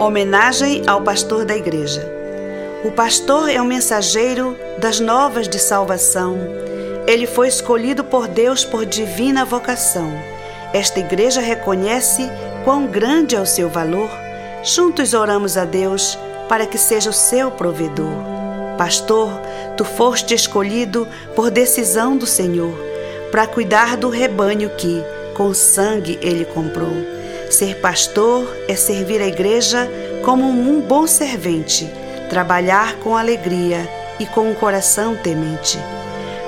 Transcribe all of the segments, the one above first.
Homenagem ao pastor da igreja. O pastor é o mensageiro das novas de salvação. Ele foi escolhido por Deus por divina vocação. Esta igreja reconhece quão grande é o seu valor. Juntos oramos a Deus para que seja o seu provedor. Pastor, tu foste escolhido por decisão do Senhor para cuidar do rebanho que, com sangue, ele comprou. Ser pastor é servir a igreja como um bom servente, trabalhar com alegria e com um coração temente.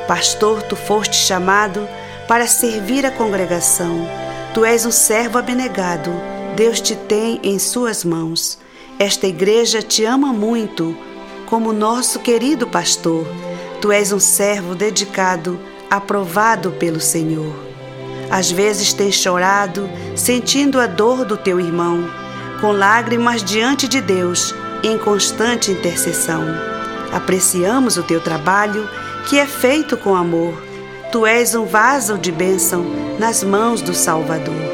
Pastor, tu foste chamado para servir a congregação. Tu és um servo abnegado, Deus te tem em suas mãos. Esta igreja te ama muito, como nosso querido pastor. Tu és um servo dedicado, aprovado pelo Senhor. Às vezes tens chorado, sentindo a dor do teu irmão, com lágrimas diante de Deus, em constante intercessão. Apreciamos o teu trabalho, que é feito com amor. Tu és um vaso de bênção nas mãos do Salvador.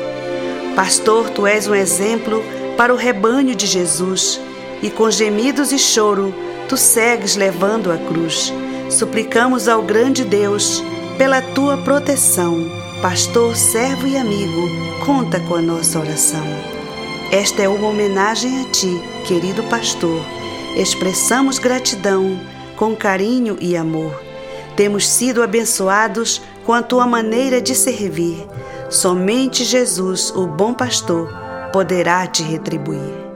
Pastor, tu és um exemplo para o rebanho de Jesus, e com gemidos e choro, tu segues levando a cruz. Suplicamos ao grande Deus pela tua proteção pastor, servo e amigo, conta com a nossa oração. Esta é uma homenagem a ti, querido pastor. Expressamos gratidão com carinho e amor. Temos sido abençoados com a tua maneira de servir. Somente Jesus, o bom pastor, poderá te retribuir.